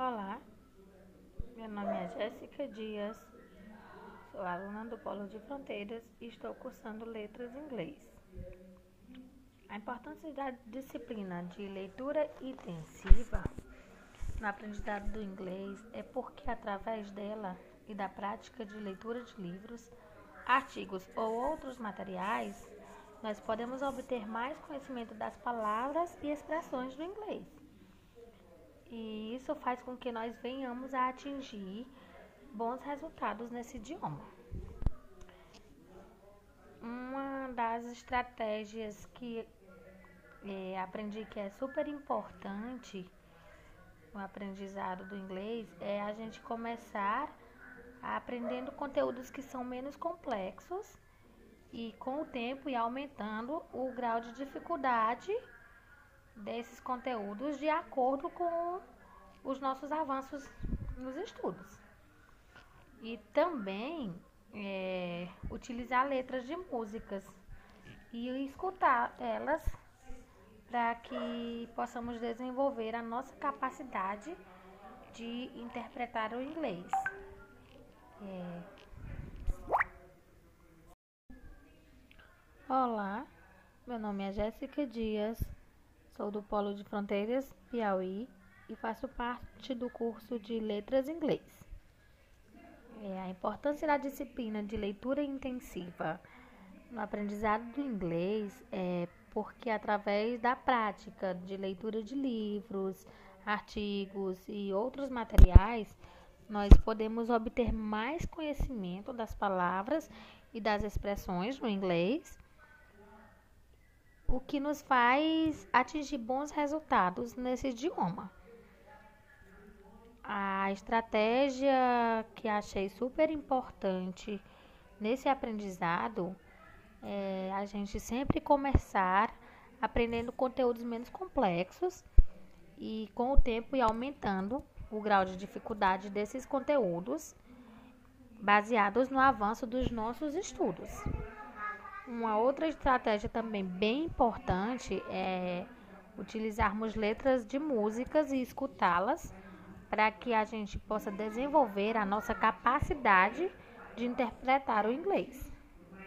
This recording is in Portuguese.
Olá, meu nome é Jéssica Dias, sou aluna do Polo de Fronteiras e estou cursando Letras em Inglês. A importância da disciplina de leitura intensiva no aprendizado do inglês é porque, através dela e da prática de leitura de livros, artigos ou outros materiais, nós podemos obter mais conhecimento das palavras e expressões do inglês e isso faz com que nós venhamos a atingir bons resultados nesse idioma. Uma das estratégias que é, aprendi que é super importante no aprendizado do inglês é a gente começar aprendendo conteúdos que são menos complexos e com o tempo e aumentando o grau de dificuldade desses conteúdos de acordo com os nossos avanços nos estudos. E também é, utilizar letras de músicas e escutar elas para que possamos desenvolver a nossa capacidade de interpretar o inglês. É... Olá, meu nome é Jéssica Dias. Sou do Polo de Fronteiras, Piauí, e faço parte do curso de Letras Inglês. É, a importância da disciplina de leitura intensiva no aprendizado do inglês é porque, através da prática de leitura de livros, artigos e outros materiais, nós podemos obter mais conhecimento das palavras e das expressões no inglês o que nos faz atingir bons resultados nesse idioma. A estratégia que achei super importante nesse aprendizado é a gente sempre começar aprendendo conteúdos menos complexos e com o tempo ir aumentando o grau de dificuldade desses conteúdos baseados no avanço dos nossos estudos. Uma outra estratégia também bem importante é utilizarmos letras de músicas e escutá-las para que a gente possa desenvolver a nossa capacidade de interpretar o inglês.